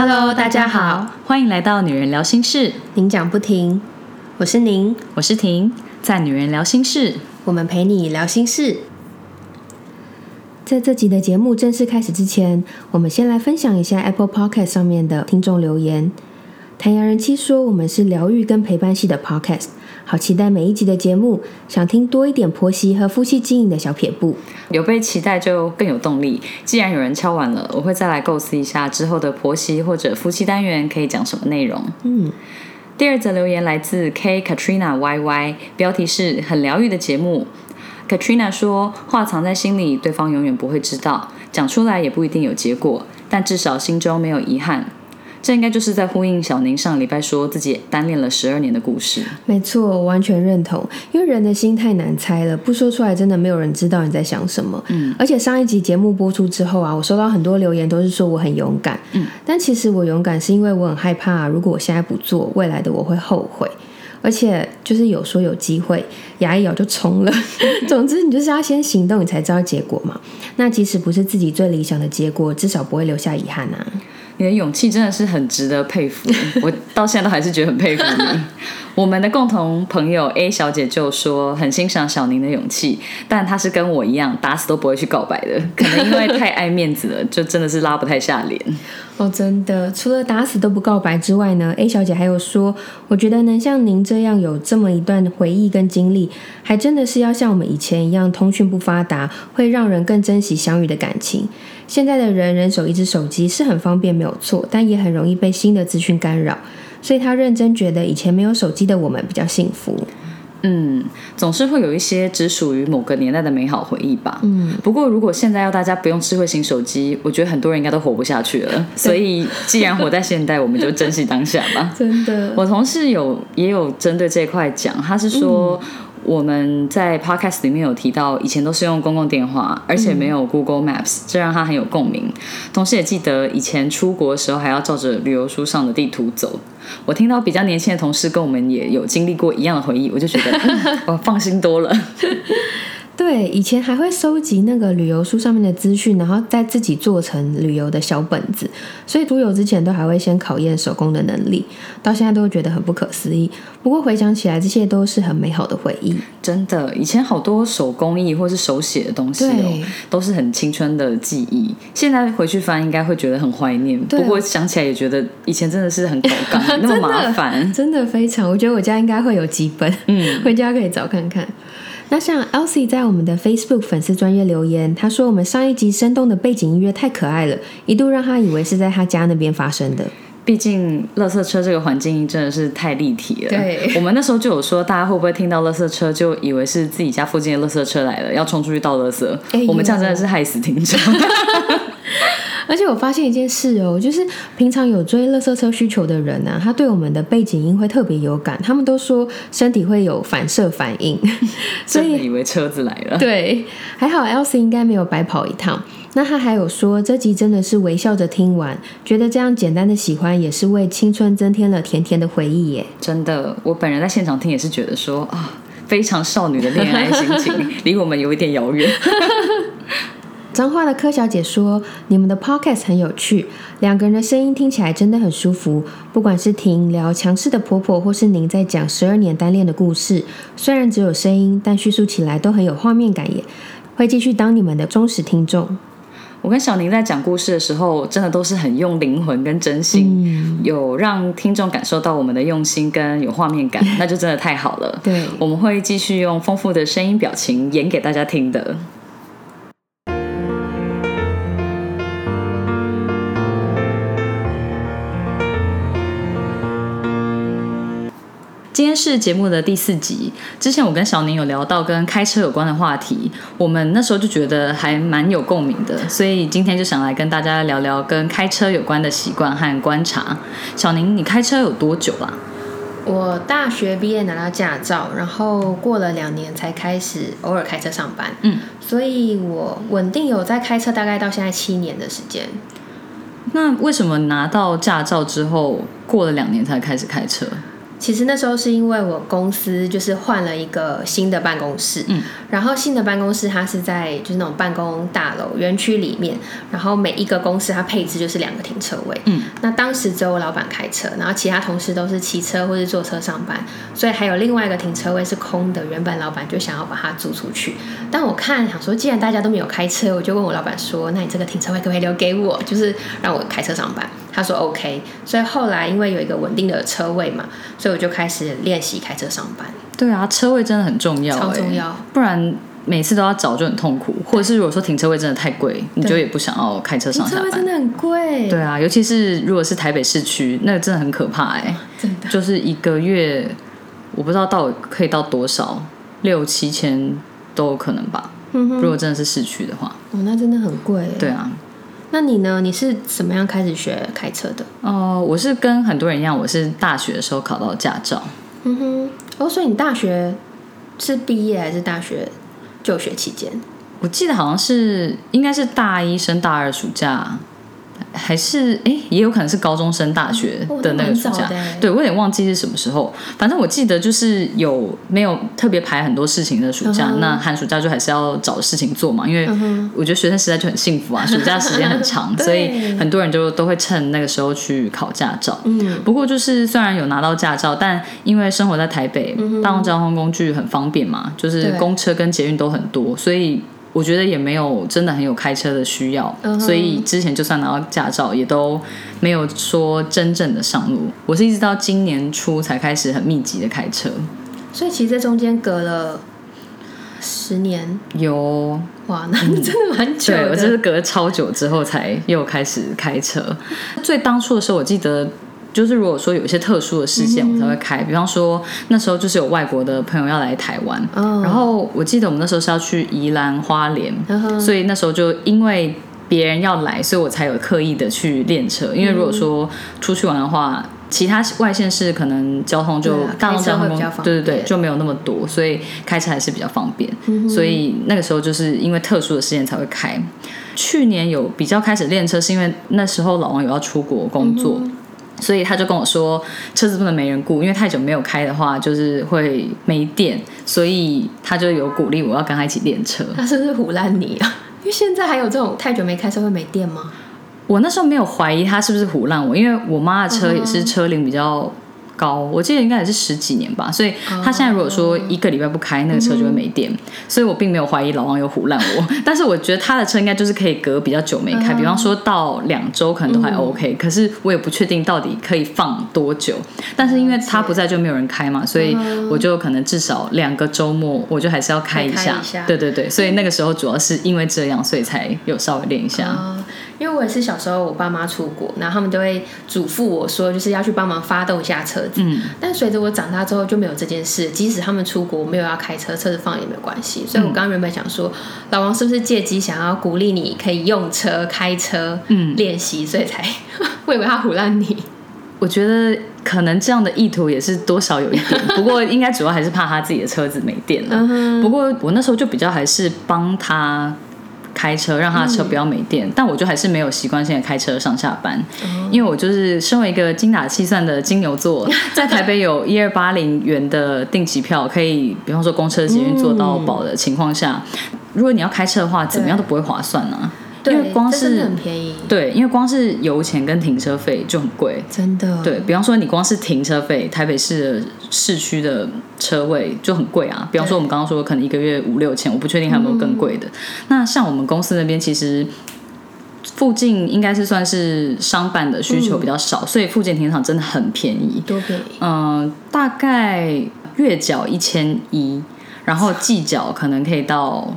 Hello，大家好，欢迎来到女人聊心事，您讲不停，我是您，我是婷，在女人聊心事，我们陪你聊心事。在这集的节目正式开始之前，我们先来分享一下 Apple Podcast 上面的听众留言。谭阳人妻说：“我们是疗愈跟陪伴系的 Podcast，好期待每一集的节目，想听多一点婆媳和夫妻经营的小撇步。有被期待就更有动力。既然有人敲完了，我会再来构思一下之后的婆媳或者夫妻单元可以讲什么内容。”嗯，第二则留言来自 K Katrina YY，标题是很疗愈的节目。Katrina 说：“话藏在心里，对方永远不会知道，讲出来也不一定有结果，但至少心中没有遗憾。”这应该就是在呼应小宁上礼拜说自己单恋了十二年的故事。没错，我完全认同，因为人的心太难猜了，不说出来真的没有人知道你在想什么。嗯，而且上一集节目播出之后啊，我收到很多留言，都是说我很勇敢。嗯，但其实我勇敢是因为我很害怕，如果我现在不做，未来的我会后悔。而且就是有说有机会，牙一咬就冲了。总之，你就是要先行动，你才知道结果嘛。那即使不是自己最理想的结果，至少不会留下遗憾啊。你的勇气真的是很值得佩服，我到现在都还是觉得很佩服你。我们的共同朋友 A 小姐就说很欣赏小宁的勇气，但她是跟我一样打死都不会去告白的，可能因为太爱面子了，就真的是拉不太下脸。哦，真的，除了打死都不告白之外呢，A 小姐还有说，我觉得能像您这样有这么一段回忆跟经历，还真的是要像我们以前一样，通讯不发达，会让人更珍惜相遇的感情。现在的人人手一只手机是很方便，没有错，但也很容易被新的资讯干扰。所以他认真觉得以前没有手机的我们比较幸福。嗯，总是会有一些只属于某个年代的美好回忆吧。嗯，不过如果现在要大家不用智慧型手机，我觉得很多人应该都活不下去了。所以既然活在现代，我们就珍惜当下吧。真的，我同事有也有针对这一块讲，他是说。我们在 podcast 里面有提到，以前都是用公共电话，而且没有 Google Maps，这让他很有共鸣。同时也记得以前出国的时候还要照着旅游书上的地图走。我听到比较年轻的同事跟我们也有经历过一样的回忆，我就觉得 我放心多了。对，以前还会收集那个旅游书上面的资讯，然后再自己做成旅游的小本子。所以出游之前都还会先考验手工的能力，到现在都会觉得很不可思议。不过回想起来，这些都是很美好的回忆。真的，以前好多手工艺或是手写的东西哦，都是很青春的记忆。现在回去翻，应该会觉得很怀念。不过想起来也觉得以前真的是很 那么麻烦，真的非常。我觉得我家应该会有几本，嗯，回家可以找看看。那像 Elsie 在我们的 Facebook 粉丝专业留言，他说我们上一集生动的背景音乐太可爱了，一度让他以为是在他家那边发生的。毕竟，垃圾车这个环境音真的是太立体了。对，我们那时候就有说，大家会不会听到垃圾车就以为是自己家附近的垃圾车来了，要冲出去倒垃圾？我们这样真的是害死听众。而且我发现一件事哦，就是平常有追乐色车需求的人呢，他对我们的背景音会特别有感，他们都说身体会有反射反应，所以以为车子来了。对，还好 Elsie 应该没有白跑一趟。那他还有说，这集真的是微笑着听完，觉得这样简单的喜欢也是为青春增添了甜甜的回忆耶。真的，我本人在现场听也是觉得说啊，非常少女的恋爱心情，离我们有一点遥远。脏话的柯小姐说：“你们的 podcast 很有趣，两个人的声音听起来真的很舒服。不管是听聊强势的婆婆，或是您在讲十二年单恋的故事，虽然只有声音，但叙述起来都很有画面感耶。会继续当你们的忠实听众。我跟小宁在讲故事的时候，真的都是很用灵魂跟真心，有让听众感受到我们的用心跟有画面感，那就真的太好了。对，我们会继续用丰富的声音表情演给大家听的。”今天是节目的第四集。之前我跟小宁有聊到跟开车有关的话题，我们那时候就觉得还蛮有共鸣的，所以今天就想来跟大家聊聊跟开车有关的习惯和观察。小宁，你开车有多久了？我大学毕业拿到驾照，然后过了两年才开始偶尔开车上班。嗯，所以我稳定有在开车，大概到现在七年的时间。那为什么拿到驾照之后过了两年才开始开车？其实那时候是因为我公司就是换了一个新的办公室，嗯，然后新的办公室它是在就是那种办公大楼园区里面，然后每一个公司它配置就是两个停车位，嗯，那当时只有我老板开车，然后其他同事都是骑车或是坐车上班，所以还有另外一个停车位是空的，原本老板就想要把它租出去，但我看想说，既然大家都没有开车，我就问我老板说，那你这个停车位可不可以留给我，就是让我开车上班？他说 OK，所以后来因为有一个稳定的车位嘛，所以我就开始练习开车上班，对啊，车位真的很重要、欸超重要。不然每次都要找就很痛苦，或者是如果说停车位真的太贵，你就也不想要开车上下班。车位真的很贵，对啊，尤其是如果是台北市区，那个真的很可怕哎、真的。就是一个月我不知道到可以到多少，六七千都有可能吧。嗯，如果真的是市区的话，哦，那真的很贵。对，啊，那你呢？你是怎么样开始学开车的？哦、我是跟很多人一样，我是大学的时候考到驾照。嗯哼，哦，所以你大学是毕业还是大学就学期间？我记得好像是应该是大一升大二暑假，还是哎，也有可能是高中升大学哦的那个暑假。对我有点忘记是什么时候，反正我记得就是有没有特别排很多事情的暑假，嗯那寒暑假就还是要找事情做嘛，因为我觉得学生时代就很幸福啊，暑假时间很长，所以很多人就都会趁那个时候去考驾照。嗯，不过就是虽然有拿到驾照，但因为生活在台北，嗯大众交通工具很方便嘛，就是公车跟捷运都很多，所以我觉得也没有真的很有开车的需要，所以之前就算拿到驾照，也都没有说真正的上路。我是一直到今年初才开始很密集的开车，所以其实这中间隔了十年，有哇，那真的蛮久的。对我就是隔了超久之后才又开始开车。最当初的时候，我记得。就是如果说有一些特殊的事件，我才会开。比方说那时候就是有外国的朋友要来台湾，哦然后我记得我们那时候是要去宜兰花莲，所以那时候就因为别人要来，所以我才有刻意的去练车。因为如果说出去玩的话，其他外县市可能交通就大众交通对对对便就没有那么多，所以开车还是比较方便。嗯所以那个时候就是因为特殊的事件才会开。去年有比较开始练车，是因为那时候老王有要出国工作。嗯所以他就跟我说，车子不能没人顾，因为太久没有开的话，就是会没电。所以他就有鼓励我要跟他一起练车。他是不是唬烂你啊？因为现在还有这种太久没开车会没电吗？我那时候没有怀疑他是不是唬烂我，因为我妈的车也是车龄比较高，我记得应该也是十几年吧，所以他现在如果说一个礼拜不开，那个车就会没电，所以我并没有怀疑老王有唬烂我，但是我觉得他的车应该就是可以隔比较久没开，比方说到两周可能都还 OK，、可是我也不确定到底可以放多久，但是因为他不在就没有人开嘛，所以我就可能至少两个周末我就还是要开一下，开一下。对对对，所以那个时候主要是因为这样，所以才有稍微练一下。啊、因为我也是小时候我爸妈出国，然后他们都会嘱咐我说，就是要去帮忙发动一下车子。嗯，但随着我长大之后就没有这件事，即使他们出国没有要开车，车子放也没有关系。所以我刚刚原本想说，老王是不是借机想要鼓励你可以用车开车，嗯练习，所以才 我以为他唬烂你。我觉得可能这样的意图也是多少有一点，不过应该主要还是怕他自己的车子没电了。嗯不过我那时候就比较还是帮他开车，让他的车不要没电，但我就还是没有习惯性的开车上下班，因为我就是身为一个精打细算的金牛座，在台北有一二八零元的定期票，可以比方说公车、捷运坐到饱的情况下，如果你要开车的话，怎么样都不会划算啊。因为光是很便宜，对，因为光是油钱跟停车费就很贵，真的。对比方说，你光是停车费，台北市的市区的车位就很贵啊。比方说，我们刚刚说可能一个月五六千，我不确定还有没有更贵的。那像我们公司那边，其实附近应该是算是商办的需求比较少，所以附近停车场真的很便宜。多便宜。嗯、大概月缴一千一，然后季缴可能可以到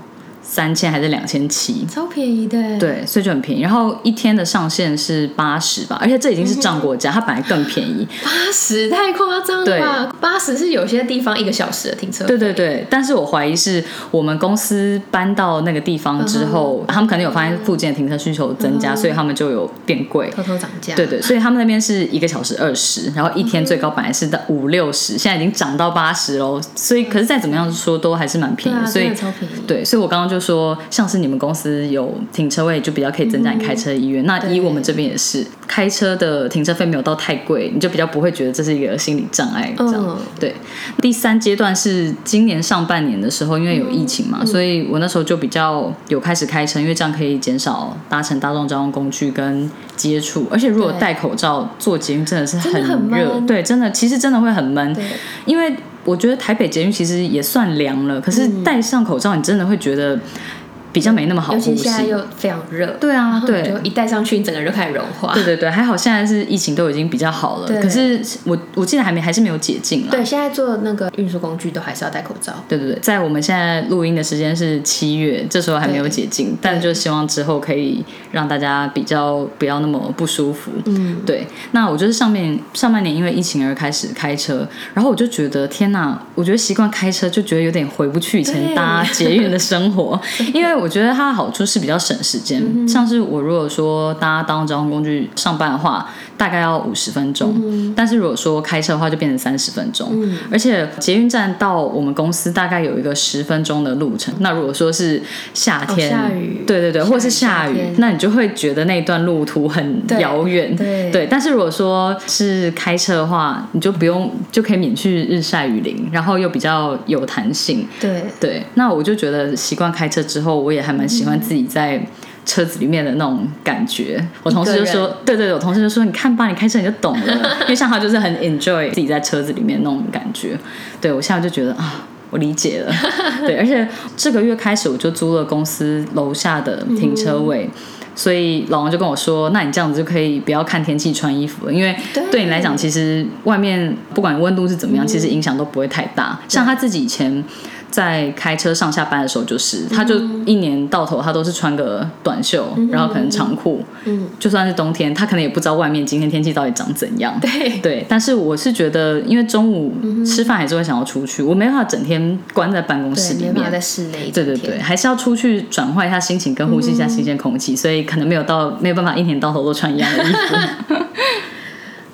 三千还是两千七。超便宜的，，对，所以就很便宜。然后一天的上限是八十吧，而且这已经是涨国价，它本来更便宜。八十太夸张了吧？八十是有些地方一个小时的停车费，对对对，但是我怀疑是我们公司搬到那个地方之后，他们可能有发现附近的停车需求增加，所以他们就有变贵。偷偷涨价。对对，所以他们那边是一个小时二十，然后一天最高本来是到五六十，现在已经涨到八十喽。所以可是再怎么样说都还是蛮便宜的，所以超便宜。对，所以我刚刚就说，像是你们公司有停车位，就比较可以增加你开车的意愿。那以我们这边也是，开车的停车费没有到太贵，你就比较不会觉得这是一个心理障碍。这样、嗯对。第三阶段是今年上半年的时候，因为有疫情嘛，所以我那时候就比较有开始开车，因为这样可以减少搭乘大众交通工具跟接触。而且如果戴口罩做捷运，真的是很热，闷对，真的其实真的会很闷。因为我觉得台北捷运其实也算凉了，可是戴上口罩，你真的会觉得比较没那么好尤呼吸。其现在又非常热，对啊对就一戴上去，你整个人就开始融化。对对对，还好现在是疫情都已经比较好了，可是我我记得还没还是没有解禁啦。对，现在做那个运输工具都还是要戴口罩。对对对，在我们现在录音的时间是七月，这时候还没有解禁，但就希望之后可以让大家比较不要那么不舒服。嗯，对，那我就是上面上半年因为疫情而开始开车，然后我就觉得天哪，我觉得习惯开车就觉得有点回不去以前搭捷运的生活，因为我觉得它的好处是比较省时间。嗯像是我如果说搭当交通工具上班的话，大概要五十分钟，嗯但是如果说开车的话就变成三十分钟，而且捷运站到我们公司大概有一个十分钟的路程。那如果说是夏天，哦下雨。对对对，或是下雨那你就会觉得那段路途很遥远，对。对，但是如果说是开车的话，你就不用就可以免去日晒雨淋，然后又比较有弹性。对，对，那我就觉得习惯开车之后，我也还蛮喜欢自己在车子里面的那种感觉。我同事就说，对对对，我同事就说，你看吧，你开车你就懂了，因为像他就是很 enjoy 自己在车子里面那种感觉。对我现在就觉得啊。我理解了，对，而且这个月开始我就租了公司楼下的停车位，所以老王就跟我说：“那你这样子就可以不要看天气穿衣服了，因为对对你来讲，其实外面不管温度是怎么样，其实影响都不会太大。像他自己以前在开车上下班的时候，就是他就一年到头他都是穿个短袖，然后可能长裤，嗯，就算是冬天，他可能也不知道外面今天天气到底长怎样。对，对，但是我是觉得，因为中午吃饭还是会想要出去，我没办法整天关在办公室对，里面。在室内。对对对，还是要出去转换一下心情，跟呼吸一下新鲜空气，所以可能没有到没有办法一年到头都穿一样的衣服。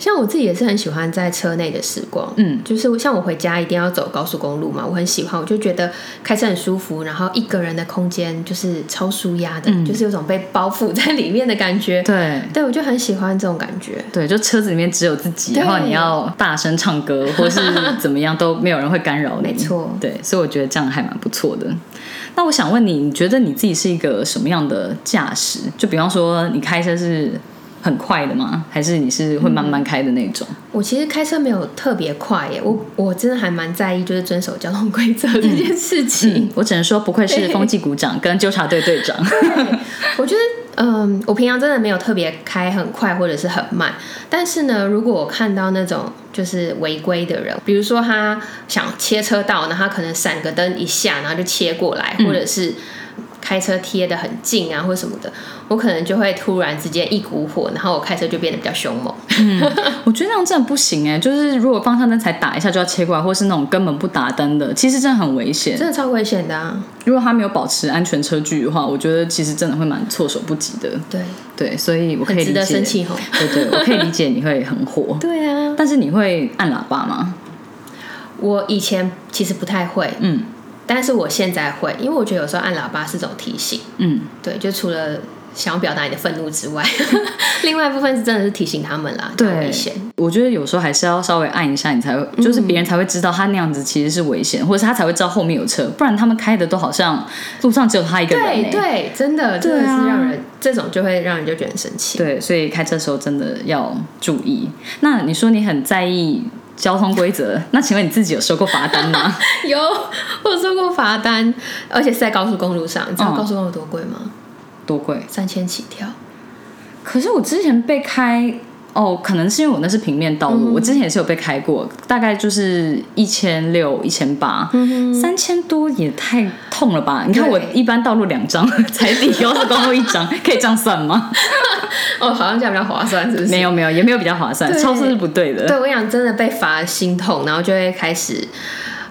像我自己也是很喜欢在车内的时光，嗯，就是像我回家一定要走高速公路嘛，我很喜欢，我就觉得开车很舒服，然后一个人的空间就是超舒压的，就是有种被包覆在里面的感觉。嗯对对，我就很喜欢这种感觉。对，就车子里面只有自己，然后你要大声唱歌或是 怎么样都没有人会干扰你。没错对，所以我觉得这样还蛮不错的。那我想问你，你觉得你自己是一个什么样的驾驶？就比方说，你开车是很快的吗？还是你是会慢慢开的那种？我其实开车没有特别快耶，我我真的还蛮在意就是遵守交通规则这件事情。嗯，我只能说不愧是风纪股长 跟纠察队队长。我觉得，嗯，我平常真的没有特别开很快或者是很慢，但是呢，如果我看到那种就是违规的人，比如说他想切车道，然后他可能闪个灯一下，然后就切过来，或者是开车贴的很近啊，或什么的，我可能就会突然之间一股火，然后我开车就变得比较凶猛。我觉得那样真的不行哎，就是如果方向灯才打一下就要切过来，或是那种根本不打灯的，其实真的很危险。真的超危险的啊！如果他没有保持安全车距的话，我觉得其实真的会蛮措手不及的。对，对，所以我可以理解。很值得生气吼。对对，我可以理解你会很火，对啊，但是你会按喇叭吗？我以前其实不太会，嗯但是我现在会，因为我觉得有时候按喇叭是种提醒。嗯，对，就除了想要表达你的愤怒之外，另外一部分是真的是提醒他们啦，对危险。我觉得有时候还是要稍微按一下，你才会，嗯就是别人才会知道他那样子其实是危险，或者是他才会知道后面有车，不然他们开的都好像路上只有他一个人、欸。对对，真的真的是让人这种就会让人就觉得很生气。对，所以开车的时候真的要注意。那你说你很在意交通规则，那请问你自己有收过罚单吗？有我收过罚单，而且是在高速公路上。你知道嗯高速公路多贵吗？多贵？三千起跳。可是我之前被开哦，可能是因为我那是平面道路，我之前也是有被开过，大概就是一千六、一千八，三千多也太痛了吧？你看我一般道路两张，才比高速公路一张，可以这样算吗？哦，好像这样比较划算，是不是？没有没有，也没有比较划算，超速是不对的。对，我跟你讲，真的被罚心痛，然后就会开始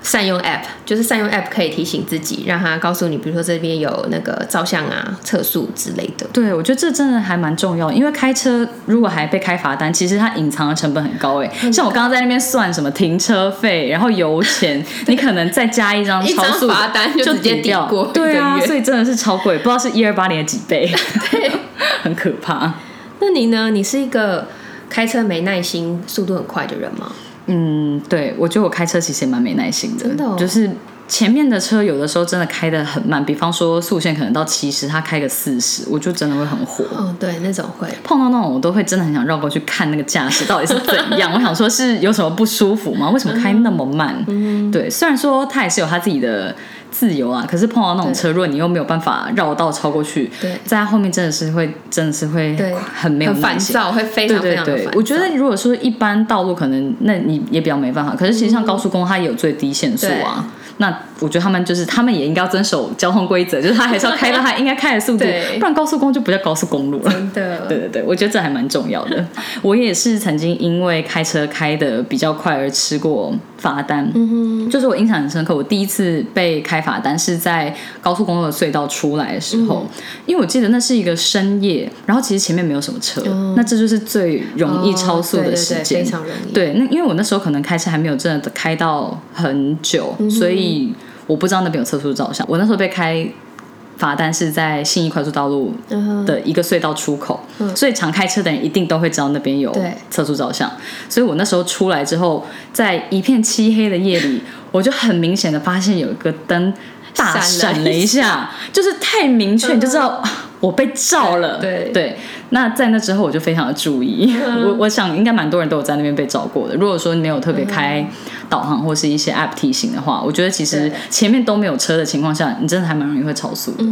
善用 App，就是善用 App 可以提醒自己，让它告诉你，比如说这边有那个照相啊、测速之类的。对，我觉得这真的还蛮重要，因为开车如果还被开罚单，其实它隐藏的成本很高哎。像我刚刚在那边算什么停车费，然后油钱，你可能再加一张超速罚单就直接抵过，对啊，所以真的是超贵，不知道是一二八年的几倍，对，很可怕。那你呢？你是一个开车没耐心、速度很快的人吗？嗯，对，我觉得我开车其实也蛮没耐心的，真的，就是前面的车有的时候真的开的很慢，比方说速限可能到七十，他开个四十，我就真的会很火。哦，对，那种会碰到那种我都会真的很想绕过去看那个驾驶到底是怎样，我想说是有什么不舒服吗？为什么开那么慢？嗯，对，虽然说他也是有他自己的。自由啊！可是碰到那种车，如果你又没有办法绕道超过去，在他后面真的是会，真的是会很没有烦躁，会非常非常对我觉得如果说一般道路，可能那你也比较没办法。可是其实像高速公路，它也有最低限速啊。那我觉得他们就是，他们也应该要遵守交通规则，就是他还是要开到他应该开的速度，不然高速公路就不叫高速公路了。真的，对对对，我觉得这还蛮重要的。我也是曾经因为开车开的比较快而吃过罚单，嗯哼就是我印象很深刻。我第一次被开罚单是在高速公路的隧道出来的时候，因为我记得那是一个深夜，然后其实前面没有什么车，那这就是最容易超速的时间，非常容易。对，那因为我那时候可能开车还没有真的开到很久，所以。我不知道那边有测速照相。我那时候被开罚单是在信义快速道路的一个隧道出口，所以常开车的人一定都会知道那边有测速照相。所以我那时候出来之后，在一片漆黑的夜里，我就很明显的发现有一个灯大闪了一下，就是太明确，你就知道我被照了。对。对。那在那之后，我就非常的注意。我我想应该蛮多人都有在那边被找过的。如果说你没有特别开导航或是一些 App 提醒的话，我觉得其实前面都没有车的情况下，你真的还蛮容易会超速的。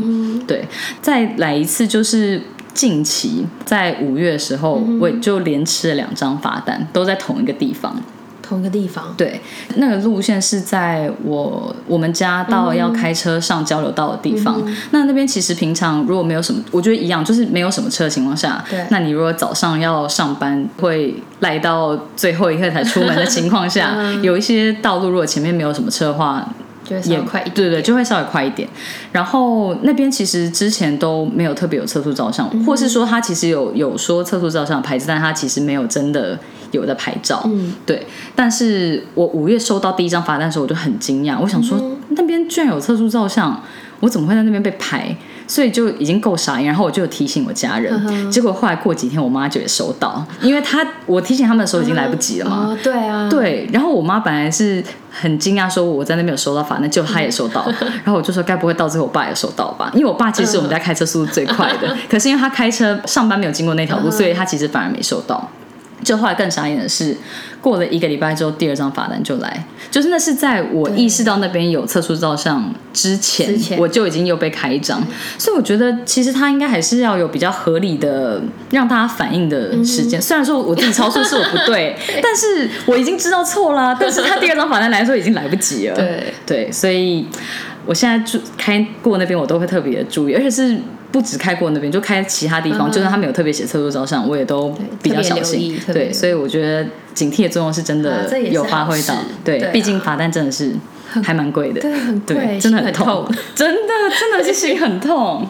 对，再来一次就是近期在五月的时候，我就连吃了两张罚单，都在同一个地方。同一个地方，对，那个路线是在我我们家到要开车上交流道的地方。那那边其实平常如果没有什么，我觉得一样，就是没有什么车的情况下，对。那你如果早上要上班，会赖到最后一刻才出门的情况下，有一些道路如果前面没有什么车的话。也快，对对，就会稍微快一点。然后那边其实之前都没有特别有测速照相，或是说他其实有有说测速照相牌子，但他其实没有真的有的牌照。嗯，对。但是我五月收到第一张罚单的时候，我就很惊讶，我想说那边居然有测速照相，我怎么会在那边被拍？所以就已经够傻眼，然后我就有提醒我家人，结果后来过几天，我妈就也收到，因为她我提醒他们的时候已经来不及了嘛。对啊，对。然后我妈本来是很惊讶，说我在那边有收到反正就她也收到。然后我就说，该不会到最后我爸也收到吧？因为我爸其实是我们家开车速度最快的，可是因为他开车上班没有经过那条路，所以他其实反而没收到。就后来更傻眼的是，过了一个礼拜之后，第二张罚单就来，就是那是在我意识到那边有测速照相之前，我就已经又被开一张，所以我觉得其实他应该还是要有比较合理的让大家反应的时间。虽然说我自己超速是我不对，但是我已经知道错了，但是他第二张罚单来的时候已经来不及了。对对，所以我现在住开过那边，我都会特别的注意，而且是。不止开过那边，就开其他地方，就算他没有特别写测速照相，我也都比较小心。对，所以我觉得警惕的作用是真的有发挥到。对，毕竟罚单真的是还蛮贵的，对，很贵，真的很痛，真的真的是心很痛。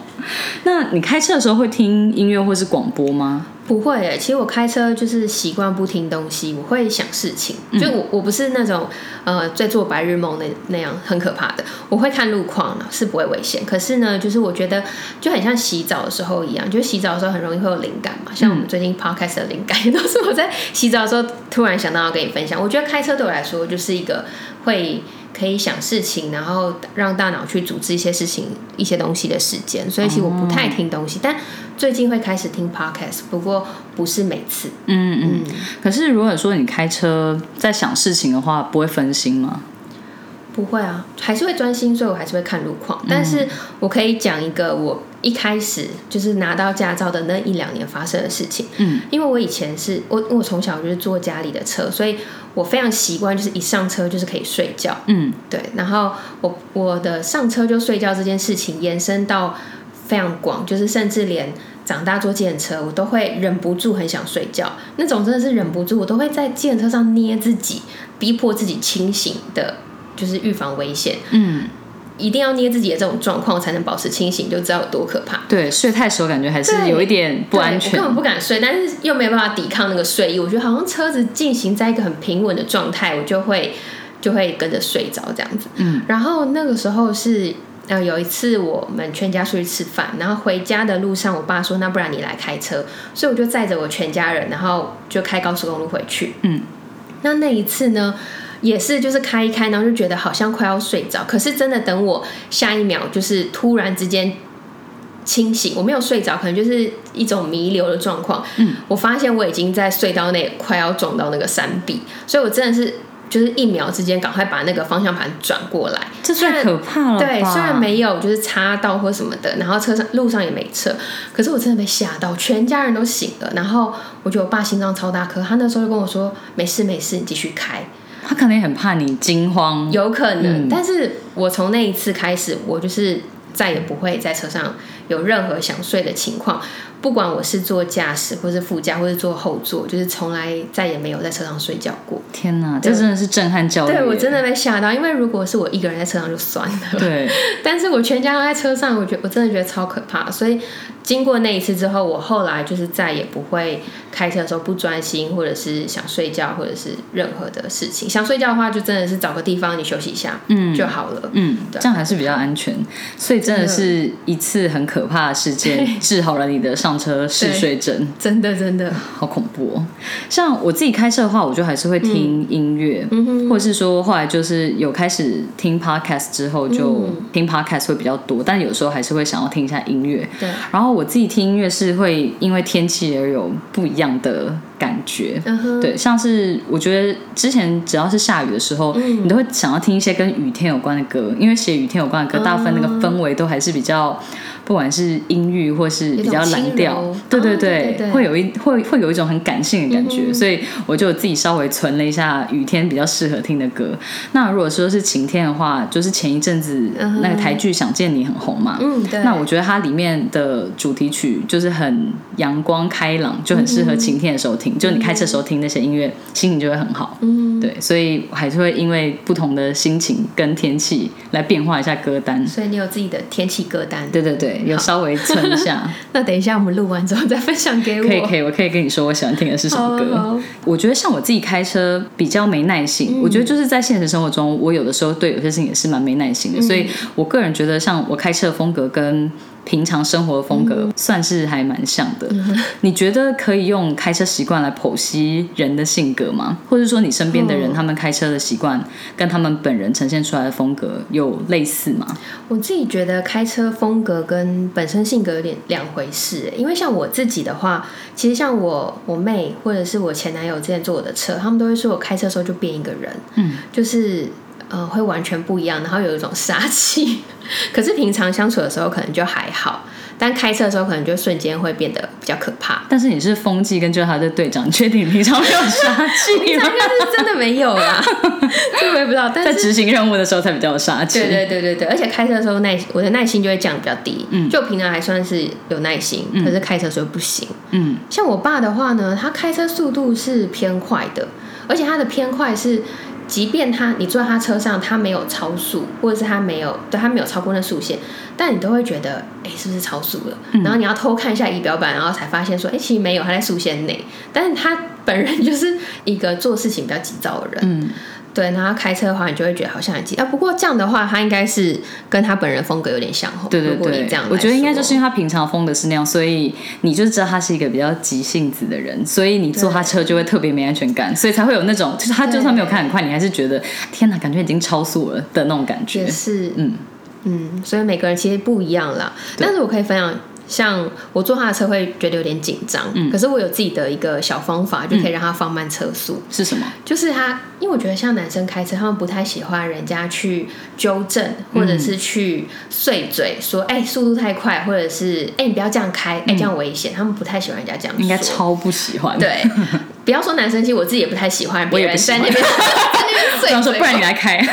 那你开车的时候会听音乐或是广播吗？不会诶，其实我开车就是习惯不听东西，我会想事情。就我我不是那种呃在做白日梦那那样很可怕的，我会看路况呢，是不会危险。可是呢，就是我觉得就很像洗澡的时候一样，就是洗澡的时候很容易会有灵感嘛。像我们最近 podcast 的灵感也都是我在洗澡的时候突然想到要跟你分享。我觉得开车对我来说就是一个会。可以想事情，然后让大脑去组织一些事情、一些东西的时间。所以其实我不太听东西，但最近会开始听 podcast，不过不是每次。嗯嗯。可是如果说你开车在想事情的话，不会分心吗？不会啊，还是会专心，所以我还是会看路况。但是我可以讲一个我一开始就是拿到驾照的那一两年发生的事情。嗯，因为我以前是我我从小就是坐家里的车，所以我非常习惯就是一上车就是可以睡觉。嗯，对。然后我我的上车就睡觉这件事情延伸到非常广，就是甚至连长大坐电车，我都会忍不住很想睡觉，那种真的是忍不住，我都会在电车上捏自己，逼迫自己清醒的。就是预防危险。嗯，一定要捏自己的这种状况才能保持清醒，就知道有多可怕。对，睡太熟感觉还是有一点不安全我根。本不敢睡，但是又没有办法抵抗那个睡意。我觉得好像车子进行在一个很平稳的状态，我就会就会跟着睡着这样子。嗯，然后那个时候是呃有一次我们全家出去吃饭，然后回家的路上，我爸说那不然你来开车，所以我就载着我全家人，然后就开高速公路回去。嗯，那那一次呢？也是，就是开一开，然后就觉得好像快要睡着，可是真的等我下一秒，就是突然之间清醒，我没有睡着，可能就是一种弥留的状况。嗯，我发现我已经在隧道内快要撞到那个山壁，所以我真的是就是一秒之间赶快把那个方向盘转过来。这太可怕了吧。对，虽然没有就是擦到或什么的，然后车上路上也没车，可是我真的被吓到，全家人都醒了。然后我觉得我爸心脏超大颗，他那时候就跟我说：“没事没事，你继续开。他可能也很怕你惊”慌。有可能，嗯但是我从那一次开始，我就是再也不会在车上有任何想睡的情况。不管我是坐驾驶，或是副驾，或是坐后座，就是从来再也没有在车上睡觉过。天哪，这真的是震撼教育。对我真的被吓到，因为如果是我一个人在车上就算了，对，但是我全家都在车上，我觉我真的觉得超可怕。所以经过那一次之后，我后来就是再也不会开车的时候不专心，或者是想睡觉，或者是任何的事情。想睡觉的话，就真的是找个地方你休息一下，嗯就好了。嗯，对这样还是比较安全。所以真的是一次很可怕的事件，治好了你的上车嗜睡症。真的真的，好恐怖哦！像我自己开车的话，我就还是会听音乐，嗯或者是说后来就是有开始听 podcast 之后，就嗯听 podcast 会比较多，但有时候还是会想要听一下音乐。对，然后我自己听音乐是会因为天气而有不一样的感觉。嗯，对，像是我觉得之前只要是下雨的时候，嗯你都会想要听一些跟雨天有关的歌，因为写雨天有关的歌，大部分那个氛围都还是比较，不管是阴郁或是比较蓝调对对哦对会有一会会有一种很感性的感觉，嗯所以我就自己稍微存了一下雨天比较适合听的歌。那如果说是晴天的话，就是前一阵子那个台剧《想见你》很红嘛，嗯，对。那我觉得它里面的主题曲就是很阳光开朗，就很适合晴天的时候听。就你开车的时候听那些音乐，心情就会很好。嗯，对，所以我还是会因为不同的心情跟天气来变化一下歌单。所以你有自己的天气歌单。对对对，有稍微存一下，那等一下我们录完之后再分享给我。可以可以，我可以跟你说我喜欢听的是什么歌。好好我觉得像我自己开车比较没耐性，我觉得就是在现实生活中，我有的时候对有些事情也是蛮没耐心的，所以我个人觉得像我开车的风格跟。平常生活的风格算是还蛮像的。你觉得可以用开车习惯来剖析人的性格吗？或者说你身边的人、嗯他们开车的习惯跟他们本人呈现出来的风格有类似吗？我自己觉得开车风格跟本身性格有点两回事欸，因为像我自己的话，其实像我我妹或者是我前男友之前坐我的车，他们都会说我开车的时候就变一个人，嗯，就是呃会完全不一样，然后有一种杀气。可是平常相处的时候可能就还好，但开车的时候可能就瞬间会变得比较可怕。但是你是风纪跟救他的队长，你确定平常没有杀气应吗？该是真的没有啦，这我也不知道。但是在执行任务的时候才比较有杀气。对对对对对，而且开车的时候耐我的耐心就会降得比较低，嗯就平常还算是有耐心，可是开车的时候不行。嗯，像我爸的话呢，他开车速度是偏快的，而且他的偏快是，即便他你坐在他车上，他没有超速，或者是他没有对他没有超过那速限，但你都会觉得，哎，是不是超速了？然后你要偷看一下仪表板，然后才发现说，哎，其实没有，他在速限内。但是他本人就是一个做事情比较急躁的人，嗯，对，然后他开车的话，你就会觉得好像很急啊。不过这样的话，他应该是跟他本人风格有点像吼。对对对如果你这样，我觉得应该就是因为他平常风格是那样，所以你就知道他是一个比较急性子的人，所以你坐他车就会特别没安全感，所以才会有那种，就是他就算没有开很快，你还是觉得天哪，感觉已经超速了的那种感觉也。是，嗯嗯，所以每个人其实不一样啦。但是我可以分享，像我坐他的车会觉得有点紧张，嗯可是我有自己的一个小方法，就可以让他放慢车速。是什么？就是他，因为我觉得像男生开车，他们不太喜欢人家去纠正，或者是去碎嘴说，哎、速度太快，或者是哎、你不要这样开，哎、这样危险。他们不太喜欢人家这样说。应该超不喜欢。，对，不要说男生，其实我自己也不太喜欢别我也不那边在那边 我想说，不然你来开。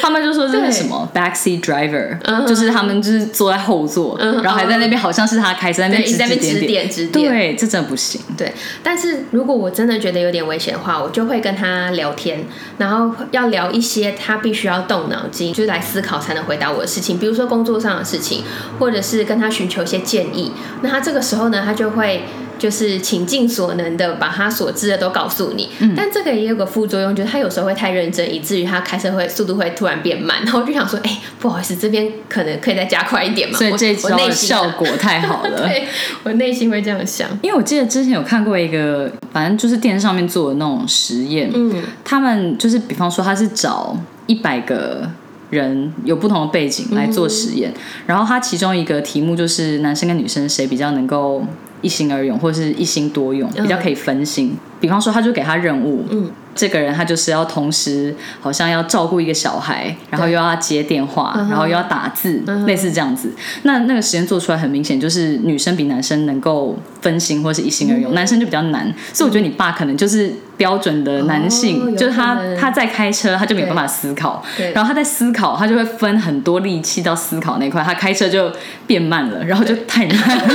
他们就说这是什么 backseat driver，、嗯就是他们就是坐在后座，嗯然后还在那边好像是他开车，在那边指点点指点对，这真的不行。对，但是如果我真的觉得有点危险的话，我就会跟他聊天，然后要聊一些他必须要动脑筋，就是来思考才能回答我的事情，比如说工作上的事情，或者是跟他寻求一些建议。那他这个时候呢，他就会。就是倾尽所能的把他所知的都告诉你，嗯但这个也有个副作用，就是他有时候会太认真，以至于他开车会速度会突然变慢，然后我就想说，哎、不好意思，这边可能可以再加快一点嘛。所以这一招的效果太好了。对我内心会这样想。因为我记得之前有看过一个，反正就是电视上面做的那种实验，嗯他们就是比方说他是找一百个人有不同的背景来做实验，然后他其中一个题目就是男生跟女生谁比较能够一心二用，或者是一心多用，比较可以分心。比方说，他就给他任务，嗯，这个人他就是要同时好像要照顾一个小孩，然后又要接电话，然后又要打字，嗯类似这样子。那那个实验做出来很明显，就是女生比男生能够分心或是一心二用，嗯。男生就比较难。所以我觉得你爸可能就是标准的男性，哦就是他他在开车，他就没有办法思考，然后他在思考，他就会分很多力气到思考那块，他开车就变慢了，然后就太慢了。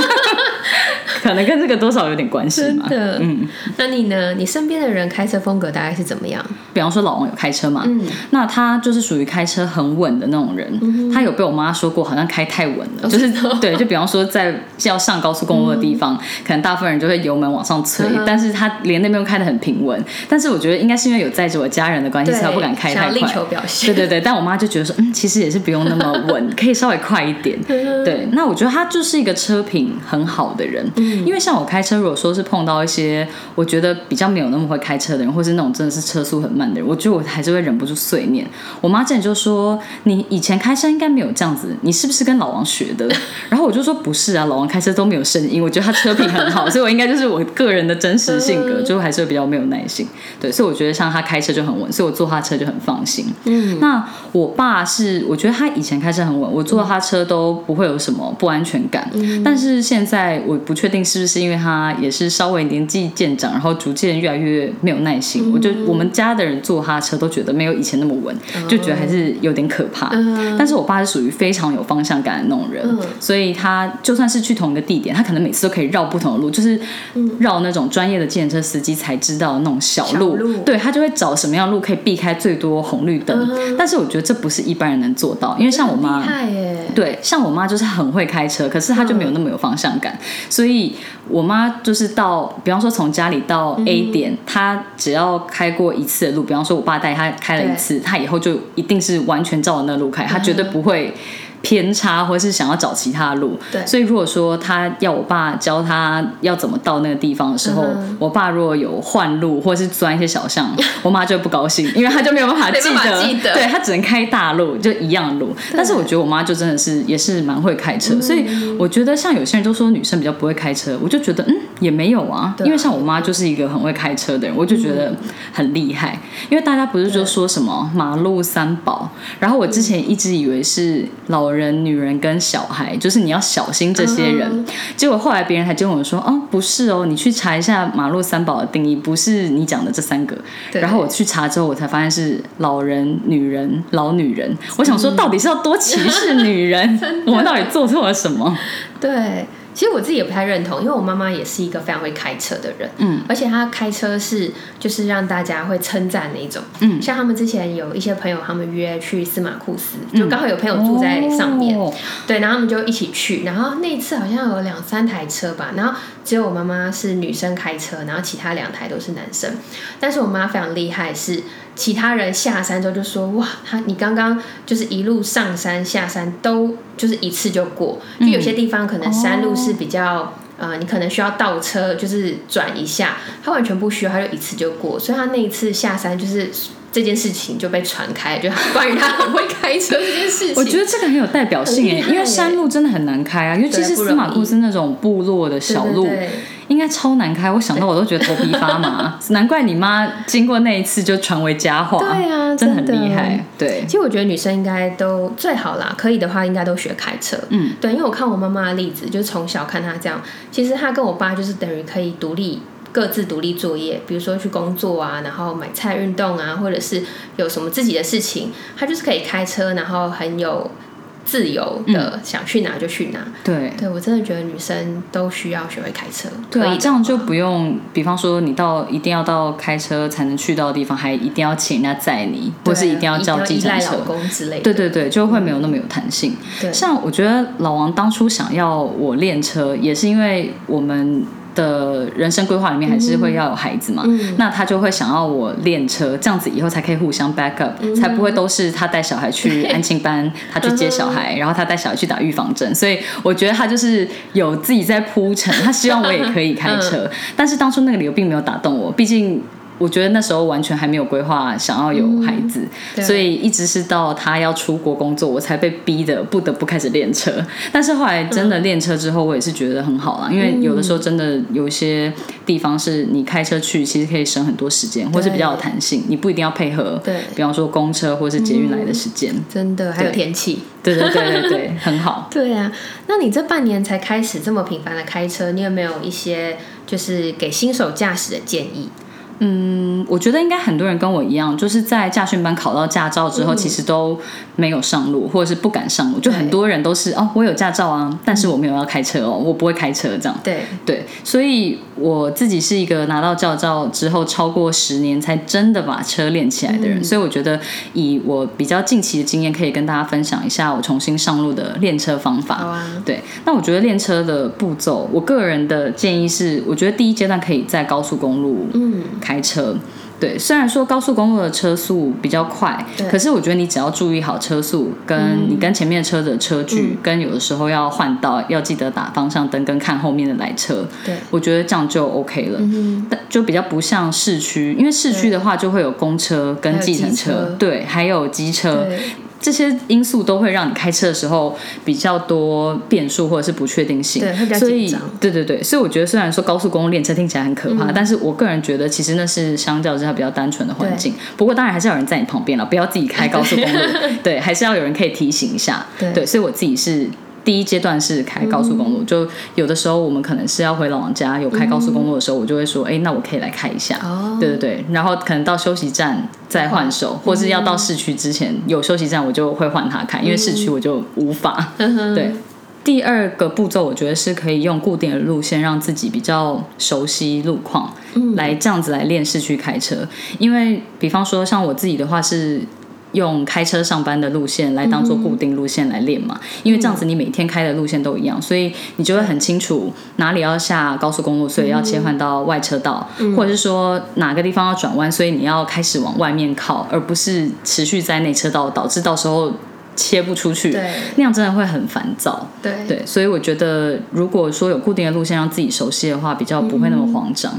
可能跟这个多少有点关系嘛。真的嗯，那你呢？你身边的人开车风格大概是怎么样？比方说老王有开车嘛，嗯那他就是属于开车很稳的那种人。他有被我妈说过，好像开太稳了，哦就是 对，就比方说在要上高速公路的地方，可能大部分人就会油门往上催，嗯但是他连那边都开的很平稳。但是我觉得应该是因为有载着我家人的关系，对才不敢开太快力。求表现对对对，但我妈就觉得说，嗯，其实也是不用那么稳，可以稍微快一点。嗯对，那我觉得他就是一个车品很好的人，嗯因为像我开车，如果说是碰到一些我觉得比较没有那么会开车的人，或是那种真的是车速很慢的人，我觉得我还是会忍不住碎念。我妈之前就说：“你以前开车应该没有这样子，你是不是跟老王学的？” 然后我就说：“不是啊，老王开车都没有声音，我觉得他车品很好，所以我应该就是我个人的真实性格，嗯就还是会比较没有耐心。对，所以我觉得像他开车就很稳，所以我坐他车就很放心。嗯，那我爸是，我觉得他以前开车很稳，我坐他车都不会有什么不安全感。嗯但是现在我不确定是不是因为他也是稍微年纪渐长，然后逐渐越来越没有耐心。我就我们家的人坐他车都觉得没有以前那么稳，就觉得还是有点可怕。嗯。但是我爸是属于非常有方向感的那种人，嗯所以他就算是去同一个地点，他可能每次都可以绕不同的路，就是绕那种专业的计程车司机才知道的那种小路，小路。对他就会找什么样的路可以避开最多红绿灯。嗯但是我觉得这不是一般人能做到，因为像我妈对，像我妈就是很会开车，可是她就没有那么有方向感，所以我妈就是到，比方说从家里到 A 点，她只要开过一次的路，比方说我爸带她开了一次，她以后就一定是完全照着那路开，她绝对不会。偏差，或是想要找其他路，对。所以如果说他要我爸教他要怎么到那个地方的时候，嗯。我爸如果有换路或是钻一些小巷，我妈就会不高兴，因为他就没有办法记得，记得。对他只能开大路，就一样路。但是我觉得我妈就真的是也是蛮会开车，所以我觉得像有些人都说女生比较不会开车，我就觉得嗯也没有啊因为像我妈就是一个很会开车的人，我就觉得很厉害。因为大家不是就说什么马路三宝，然后我之前一直以为是老人、女人跟小孩，就是你要小心这些人。嗯结果后来别人还跟我说，哦不是哦，你去查一下马路三宝的定义，不是你讲的这三个。然后我去查之后，我才发现是老人、女人、老女人。我想说，到底是要多歧视女人？我们到底做错了什么？对，其实我自己也不太认同，因为我妈妈也是一个非常会开车的人，嗯，而且她开车是就是让大家会称赞那一种，嗯。像他们之前有一些朋友，他们约去司马库斯，就刚好有朋友住在上面，哦。对，然后他们就一起去，然后那一次好像有两三台车吧，然后只有我妈妈是女生开车，然后其他两台都是男生，但是我妈非常厉害是。其他人下山之后就说：“哇，他你刚刚就是一路上山下山都就是一次就过，就有些地方可能山路是比较、呃，你可能需要倒车，就是转一下，他完全不需要，他就一次就过，所以他那一次下山就是这件事情就被传开，就 关于他很会开车这件事情。我觉得这个很有代表性诶，因为山路真的很难开啊，尤其是司马库斯那种部落的小路，对对对应该超难开。我想到我都觉得头皮发麻，难怪你妈经过那一次就传为佳话。对啊真的很厉害。对，其实我觉得女生应该都最好啦，可以的话应该都学开车。嗯，对，因为我看我妈妈的例子，就是从小看她这样，其实她跟我爸就是等于可以独立各自独立作业，比如说去工作啊，然后买菜、运动啊，或者是有什么自己的事情，他就是可以开车，然后很有自由的，想去哪就去哪。对，对我真的觉得女生都需要学会开车，对这样就不用，比方说你到一定要到开车才能去到的地方，还一定要请人家载你，或是一定要叫计程车老。公之类的。对对对，就会没有那么有弹性。对像我觉得老王当初想要我练车，也是因为我们的人生规划里面还是会要有孩子嘛，嗯那他就会想要我练车，这样子以后才可以互相 back up，、才嗯不会都是他带小孩去 安亲班，他去接小孩，然后他带小孩去打预防针。所以我觉得他就是有自己在铺陈，他希望我也可以开车，嗯但是当初那个理由并没有打动我，毕竟。我觉得那时候完全还没有规划想要有孩子，对所以一直是到他要出国工作，我才被逼的不得不开始练车。但是后来真的练车之后，我也是觉得很好啦，因为有的时候真的有一些地方是你开车去，其实可以省很多时间，或是比较有弹性，你不一定要配合，对比方说公车或是捷运来的时间。真的还有天气。对对对对对，很好。对啊，那你这半年才开始这么频繁的开车，你有没有一些就是给新手驾驶的建议？嗯，我觉得应该很多人跟我一样，就是在驾训班考到驾照之后，其实都没有上路，或者是不敢上路。就很多人都是哦，我有驾照啊，但是我没有要开车哦，我不会开车这样。对，对，所以我自己是一个拿到驾照之后超过十年才真的把车练起来的人，所以我觉得以我比较近期的经验，可以跟大家分享一下我重新上路的练车方法。啊，对，那我觉得练车的步骤，我个人的建议是，我觉得第一阶段可以在高速公路嗯，开车。对，虽然说高速公路的车速比较快，可是我觉得你只要注意好车速，跟你跟前面车的车距，跟有的时候要换道，要记得打方向灯跟看后面的来车。对，我觉得这样就 OK 了。嗯但就比较不像市区，因为市区的话就会有公车跟计程车对，还有机车，对，这些因素都会让你开车的时候比较多变数或者是不确定性，对会比较所以紧张嗯对对对，所以我觉得虽然说高速公路练车听起来很可怕，但是我个人觉得其实那是相较之下比较单纯的环境。不过当然还是要有人在你旁边了，不要自己开高速公路，对，还是要有人可以提醒一下。对所以我自己是。第一阶段是开高速公路，就有的时候我们可能是要回老王家，有开高速公路的时候，我就会说，哎、那我可以来开一下。哦对对对，然后可能到休息站再换手，或是要到市区之前有休息站，我就会换他开，因为市区我就无法。嗯对，第二个步骤，我觉得是可以用固定的路线，让自己比较熟悉路况，来这样子来练市区开车。因为比方说像我自己的话是。用开车上班的路线来当做固定路线来练嘛，因为这样子你每天开的路线都一样，所以你就会很清楚哪里要下高速公路，所以要切换到外车道，或者是说哪个地方要转弯，所以你要开始往外面靠，而不是持续在内车道，导致到时候切不出去，对那样真的会很烦躁。对对，所以我觉得如果说有固定的路线让自己熟悉的话，比较不会那么慌张。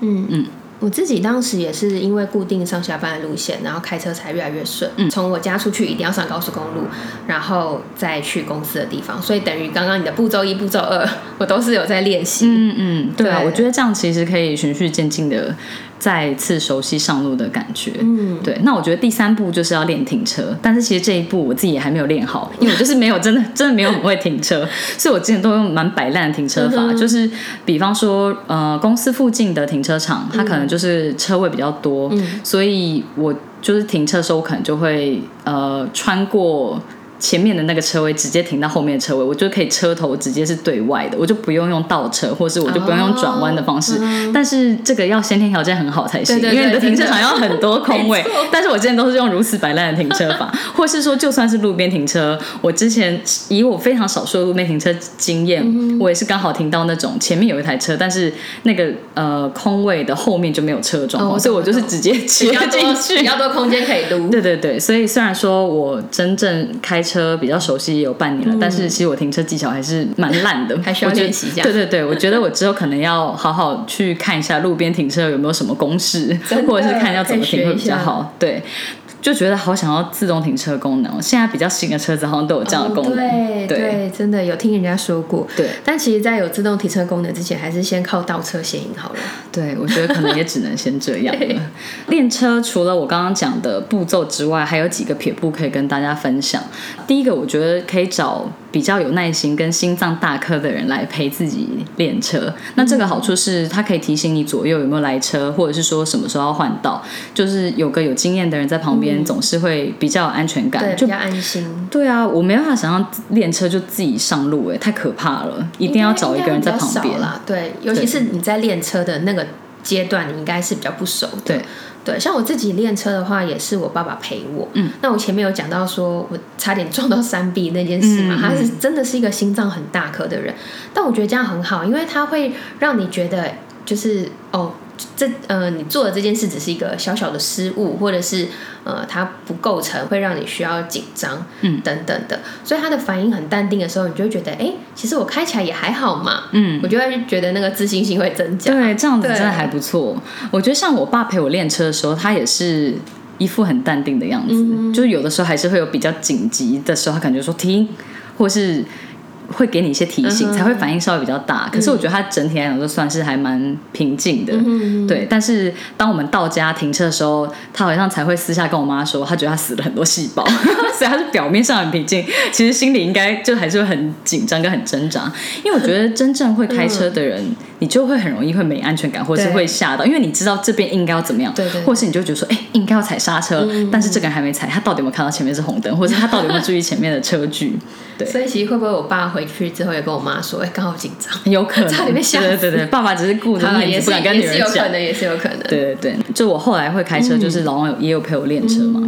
嗯嗯。我自己当时也是因为固定上下班的路线，然后开车才越来越顺。嗯从我家出去一定要上高速公路，然后再去公司的地方，所以等于刚刚你的步骤一、步骤二，我都是有在练习。嗯嗯，对啊，对我觉得这样其实可以循序渐进的再次熟悉上路的感觉。嗯，对，那我觉得第三步就是要练停车，但是其实这一步我自己也还没有练好，因为我就是没有真的真的没有很会停车，所以我之前都用蛮摆烂的停车法，嗯就是比方说呃公司附近的停车场，它可能就是车位比较多，所以我就是停车的时候，我可能就会呃穿过。前面的那个车位直接停到后面的车位，我就可以车头直接是对外的，我就不用用倒车，或是我就不用用转弯的方式。但是这个要先天条件很好才行，对对对因为你的停车场要很多空位。但是我之前都是用如此摆烂的停车法，或是说就算是路边停车，我之前以我非常少数的路边停车经验，我也是刚好停到那种前面有一台车，但是那个呃空位的后面就没有车的状况，哦所以我就是直接切进去比。较多空间可以撸。对对对，所以虽然说我真正开车比较熟悉也有半年了，但是其实我停车技巧还是蛮烂的，还需要练习一下。对对对，我觉得我之后可能要好好去看一下路边停车有没有什么公式，或者是看要怎么停会比较好。对，就觉得好想要自动停车功能哦。现在比较新的车子好像都有这样的功能。哦、对对真的有听人家说过。对但其实，在有自动停车功能之前，还是先靠倒车先赢好了。对，我觉得可能也只能先这样了。练车除了我刚刚讲的步骤之外，还有几个撇步可以跟大家分享。第一个，我觉得可以找比较有耐心跟心脏大颗的人来陪自己练车。那这个好处是，它可以提醒你左右有没有来车，或者是说什么时候要换道，就是有个有经验的人在旁边，总是会比较有安全感，对，就比较安心。对啊，我没办法想象练车就自己上路，哎，太可怕了，一定要找一个人在旁边啦。对，尤其是你在练车的那个阶段，你应该是比较不熟的。对。对，像我自己练车的话，也是我爸爸陪我。嗯，那我前面有讲到说我差点撞到山壁那件事嘛，他是真的是一个心脏很大颗的人，但我觉得这样很好，因为他会让你觉得就是哦。这呃，你做的这件事只是一个小小的失误，或者是呃，它不构成会让你需要紧张，嗯，等等的，所以他的反应很淡定的时候，你就会觉得，哎，其实我开起来也还好嘛，嗯，我就会觉得那个自信心会增加，对，这样子真的还不错。我觉得像我爸陪我练车的时候，他也是一副很淡定的样子，就是有的时候还是会有比较紧急的时候，他感觉说停，或是。会给你一些提醒，才会反应稍微比较大。可是我觉得他整体来讲都算是还蛮平静的，对。但是当我们到家停车的时候，他好像才会私下跟我妈说，他觉得他死了很多细胞，所以他是表面上很平静，其实心里应该就还是会很紧张跟很挣扎。因为我觉得真正会开车的人，你就会很容易会没安全感，或是会吓到，因为你知道这边应该要怎么样，对对，或是你就觉得说，哎，应该要踩刹车，但是这个人还没踩，他到底有没有看到前面是红灯，或者他到底有没有注意前面的车距？对，所以其实会不会我爸回去之后也跟我妈说，哎，刚好紧张，有可能差点被吓死。对对对，爸爸只是顾着面子，不敢跟女儿讲。也是有可能，也是有可能。对对对，就我后来会开车，就是老王有也有陪我练车嘛。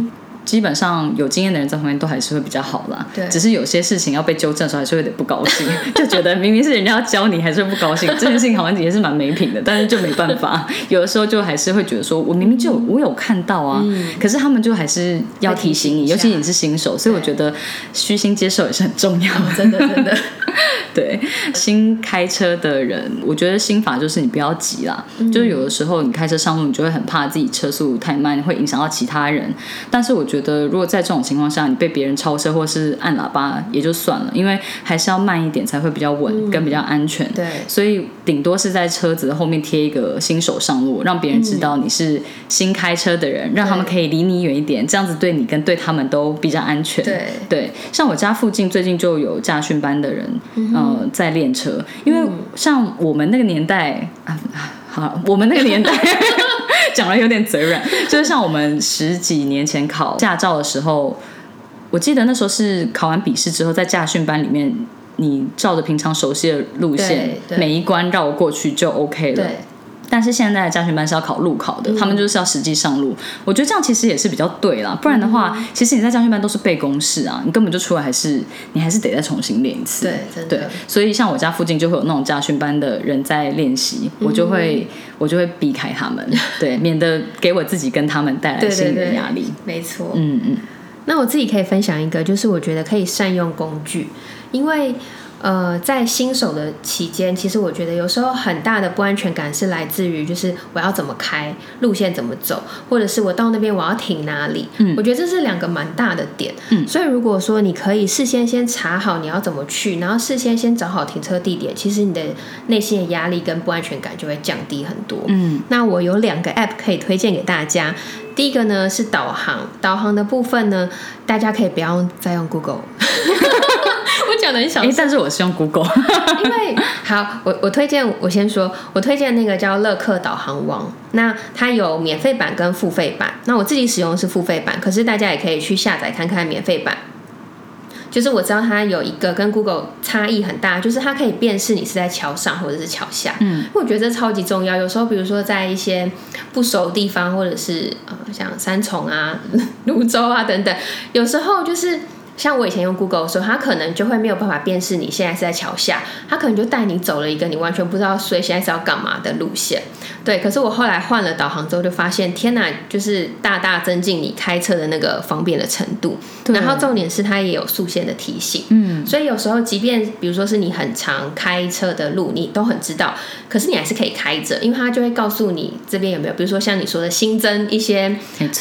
基本上有经验的人在旁边都还是会比较好啦。对，只是有些事情要被纠正的时候，还是有点不高兴，就觉得明明是人家要教你，还是不高兴。这件事情好像也是蛮没品的，但是就没办法。有的时候就还是会觉得说，我明明就我有看到啊，可是他们就还是要提醒你，尤其你是新手，所以我觉得虚心接受也是很重要。真的，真的。对，新开车的人，我觉得心法就是你不要急啦。就是有的时候你开车上路，你就会很怕自己车速太慢，会影响到其他人。但是我觉得，如果在这种情况下，你被别人超车或是按喇叭，也就算了，因为还是要慢一点才会比较稳，跟比较安全。对，所以顶多是在车子的后面贴一个新手上路，让别人知道你是新开车的人，让他们可以离你远一点，这样子对你跟对他们都比较安全。对，对，像我家附近最近就有驾训班的人。呃，在练车，因为像我们那个年代啊，好，我们那个年代 讲了有点嘴软，就是像我们十几年前考驾照的时候，我记得那时候是考完笔试之后，在驾训班里面，你照着平常熟悉的路线，每一关绕过去就 OK 了。但是现在的家训班是要考路考的，他们就是要实际上路。我觉得这样其实也是比较对啦，不然的话，其实你在家训班都是背公式啊，你根本就出来还是你还是得再重新练一次。对，真的。所以像我家附近就会有那种家训班的人在练习，我就会我就会避开他们，对，免得给我自己跟他们带来心理的压力。没错，嗯嗯。那我自己可以分享一个，就是我觉得可以善用工具，因为。呃，在新手的期间，其实我觉得有时候很大的不安全感是来自于，就是我要怎么开路线怎么走，或者是我到那边我要停哪里。嗯，我觉得这是两个蛮大的点。嗯，所以如果说你可以事先先查好你要怎么去，然后事先先找好停车地点，其实你的内心的压力跟不安全感就会降低很多。嗯，那我有两个 App 可以推荐给大家。第一个呢是导航，导航的部分呢，大家可以不要再用 Google。我讲的很小，但是我是用 Google，因为好，我我推荐，我先说，我推荐那个叫乐客导航网，那它有免费版跟付费版，那我自己使用的是付费版，可是大家也可以去下载看看免费版。就是我知道它有一个跟 Google 差异很大，就是它可以辨识你是在桥上或者是桥下，嗯，我觉得这超级重要。有时候比如说在一些不熟地方，或者是呃像三重啊、泸州啊等等，有时候就是。像我以前用 Google 的时候，它可能就会没有办法辨识你现在是在桥下，它可能就带你走了一个你完全不知道所以现在是要干嘛的路线。对，可是我后来换了导航之后，就发现天哪，就是大大增进你开车的那个方便的程度。然后重点是它也有速线的提醒。嗯，所以有时候即便比如说是你很常开车的路，你都很知道，可是你还是可以开着，因为它就会告诉你这边有没有，比如说像你说的新增一些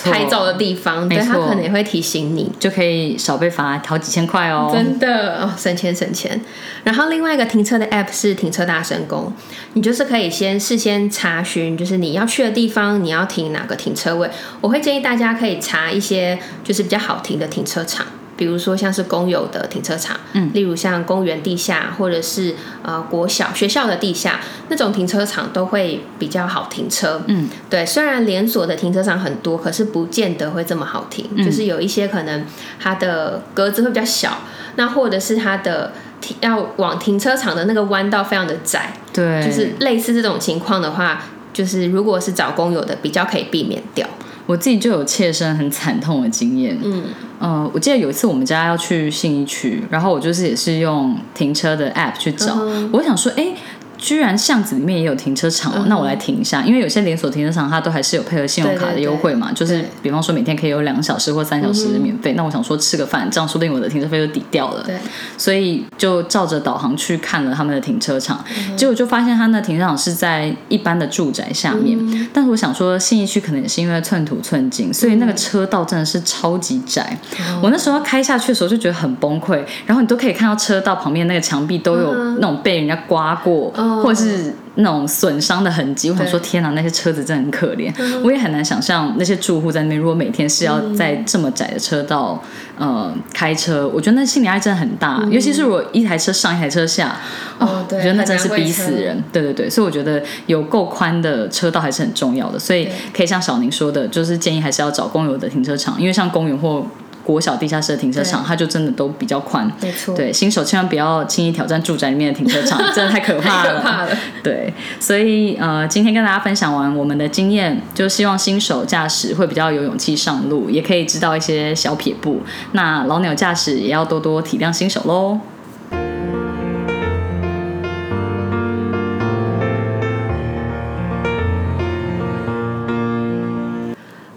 拍照的地方，对，它可能也会提醒你，就可以少被罚。啊，好几千块哦！真的哦，省钱省钱。然后另外一个停车的 App 是停车大神工，你就是可以先事先查询，就是你要去的地方，你要停哪个停车位。我会建议大家可以查一些就是比较好停的停车场。比如说像是公有的停车场，嗯，例如像公园地下或者是呃国小学校的地下那种停车场都会比较好停车，嗯，对。虽然连锁的停车场很多，可是不见得会这么好停，就是有一些可能它的格子会比较小，那或者是它的停要往停车场的那个弯道非常的窄，对，就是类似这种情况的话，就是如果是找工友的，比较可以避免掉。我自己就有切身很惨痛的经验。嗯，呃，我记得有一次我们家要去信义区，然后我就是也是用停车的 app 去找，我想说，哎。居然巷子里面也有停车场哦，那我来停一下，因为有些连锁停车场它都还是有配合信用卡的优惠嘛，就是比方说每天可以有两小时或三小时的免费。那我想说吃个饭，这样说不定我的停车费就抵掉了。对，所以就照着导航去看了他们的停车场，结果就发现他那停车场是在一般的住宅下面。但是我想说信义区可能也是因为寸土寸金，所以那个车道真的是超级窄。我那时候开下去的时候就觉得很崩溃，然后你都可以看到车道旁边那个墙壁都有那种被人家刮过。或者是那种损伤的痕迹，我想说天哪，那些车子真的很可怜。我也很难想象那些住户在那边，如果每天是要在这么窄的车道呃开车，我觉得那心理压力真的很大。尤其是如果一台车上一台车下，哦，我觉得那真是逼死人。对对对，所以我觉得有够宽的车道还是很重要的。所以可以像小宁说的，就是建议还是要找公有的停车场，因为像公园或。国小地下室的停车场，它就真的都比较宽。没错，对新手千万不要轻易挑战住宅里面的停车场，真的太可怕了。可怕了。对，所以呃，今天跟大家分享完我们的经验，就希望新手驾驶会比较有勇气上路，也可以知道一些小撇步。那老鸟驾驶也要多多体谅新手喽。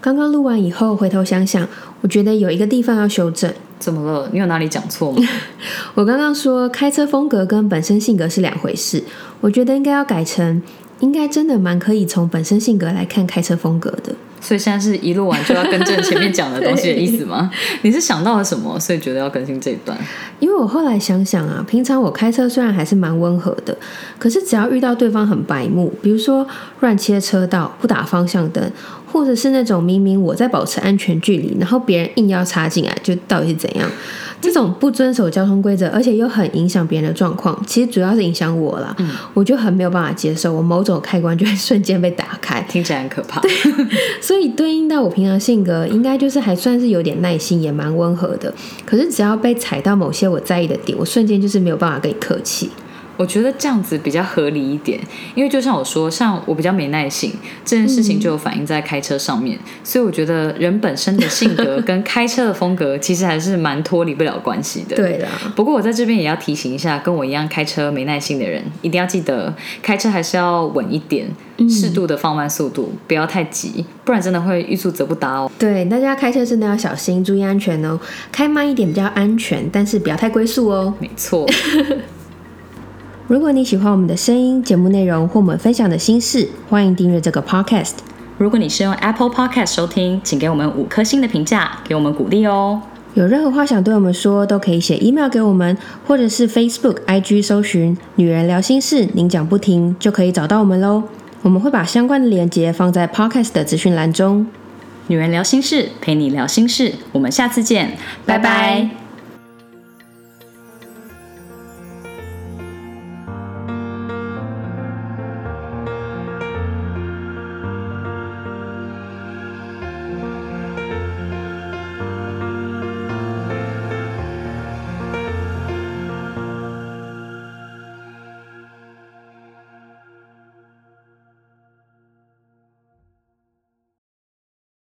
刚刚录完以后，回头想想，我觉得有一个地方要修正。怎么了？你有哪里讲错吗？我刚刚说开车风格跟本身性格是两回事，我觉得应该要改成，应该真的蛮可以从本身性格来看开车风格的。所以现在是一录完就要更正前面讲的东西的意思吗？你是想到了什么，所以觉得要更新这一段？因为我后来想想啊，平常我开车虽然还是蛮温和的，可是只要遇到对方很白目，比如说乱切车道、不打方向灯。或者是那种明明我在保持安全距离，然后别人硬要插进来，就到底是怎样？这种不遵守交通规则，而且又很影响别人的状况，其实主要是影响我啦。嗯，我就很没有办法接受，我某种开关就会瞬间被打开，听起来很可怕。对，所以对应到我平常性格，应该就是还算是有点耐心，也蛮温和的。可是只要被踩到某些我在意的点，我瞬间就是没有办法跟你客气。我觉得这样子比较合理一点，因为就像我说，像我比较没耐性，这件事情就有反映在开车上面，所以我觉得人本身的性格跟开车的风格其实还是蛮脱离不了关系的。对的。不过我在这边也要提醒一下，跟我一样开车没耐性的人，一定要记得开车还是要稳一点，适度的放慢速度，不要太急，不然真的会欲速则不达哦。对，大家开车真的要小心，注意安全哦，开慢一点比较安全，但是不要太龟速哦。没错。如果你喜欢我们的声音、节目内容或我们分享的心事，欢迎订阅这个 podcast。如果你是用 Apple Podcast 收听，请给我们五颗星的评价，给我们鼓励哦。有任何话想对我们说，都可以写 email 给我们，或者是 Facebook、IG 搜寻“女人聊心事”，您讲不停就可以找到我们喽。我们会把相关的链接放在 podcast 的资讯栏中。女人聊心事，陪你聊心事，我们下次见，拜拜。